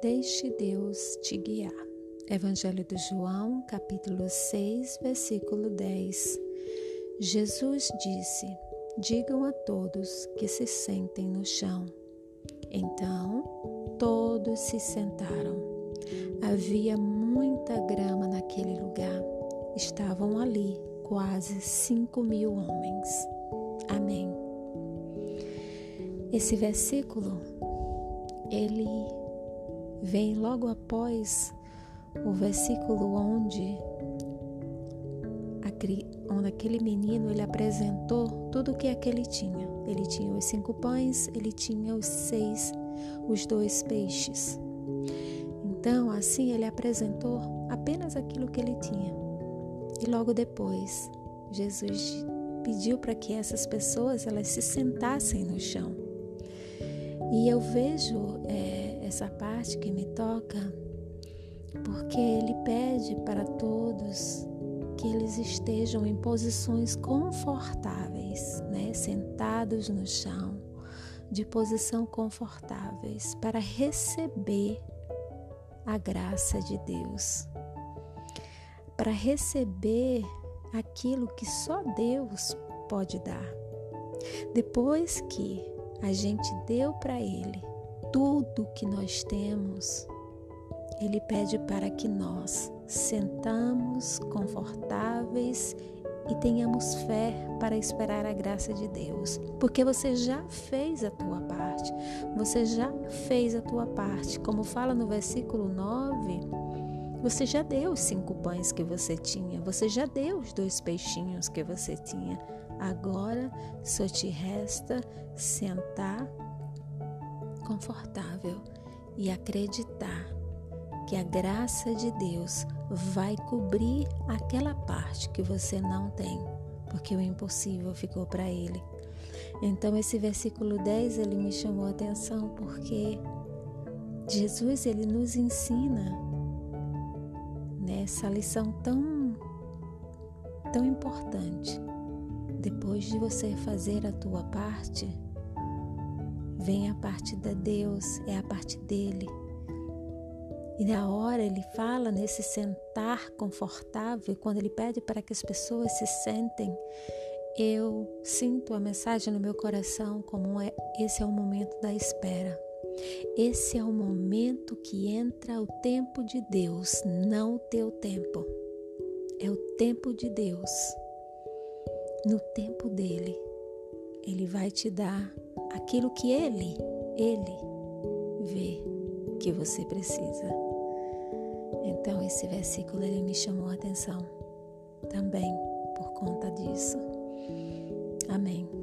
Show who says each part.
Speaker 1: Deixe Deus te guiar. Evangelho de João, capítulo 6, versículo 10. Jesus disse: Digam a todos que se sentem no chão. Então, todos se sentaram. Havia muita grama naquele lugar. Estavam ali quase cinco mil homens. Amém. Esse versículo, ele vem logo após o versículo onde, onde aquele menino ele apresentou tudo o que aquele tinha. Ele tinha os cinco pães, ele tinha os seis, os dois peixes. Então, assim, ele apresentou apenas aquilo que ele tinha. E logo depois, Jesus pediu para que essas pessoas elas se sentassem no chão. E eu vejo é, essa parte que me toca porque ele pede para todos que eles estejam em posições confortáveis, né? sentados no chão, de posição confortáveis, para receber a graça de Deus, para receber aquilo que só Deus pode dar. Depois que a gente deu para Ele tudo que nós temos, Ele pede para que nós sentamos confortáveis e tenhamos fé para esperar a graça de Deus, porque você já fez a tua parte, você já fez a tua parte, como fala no versículo 9. Você já deu os cinco pães que você tinha, você já deu os dois peixinhos que você tinha. Agora só te resta sentar confortável e acreditar que a graça de Deus vai cobrir aquela parte que você não tem, porque o impossível ficou para ele. Então esse versículo 10 ele me chamou a atenção porque Jesus ele nos ensina nessa lição tão tão importante. Depois de você fazer a tua parte, vem a parte de Deus, é a parte dele e na hora ele fala nesse sentar confortável, quando ele pede para que as pessoas se sentem, eu sinto a mensagem no meu coração como é, esse é o momento da espera. Esse é o momento que entra o tempo de Deus, não o teu tempo. É o tempo de Deus. No tempo dele, ele vai te dar aquilo que ele, ele vê que você precisa. Então esse versículo ele me chamou a atenção também por conta disso. Amém.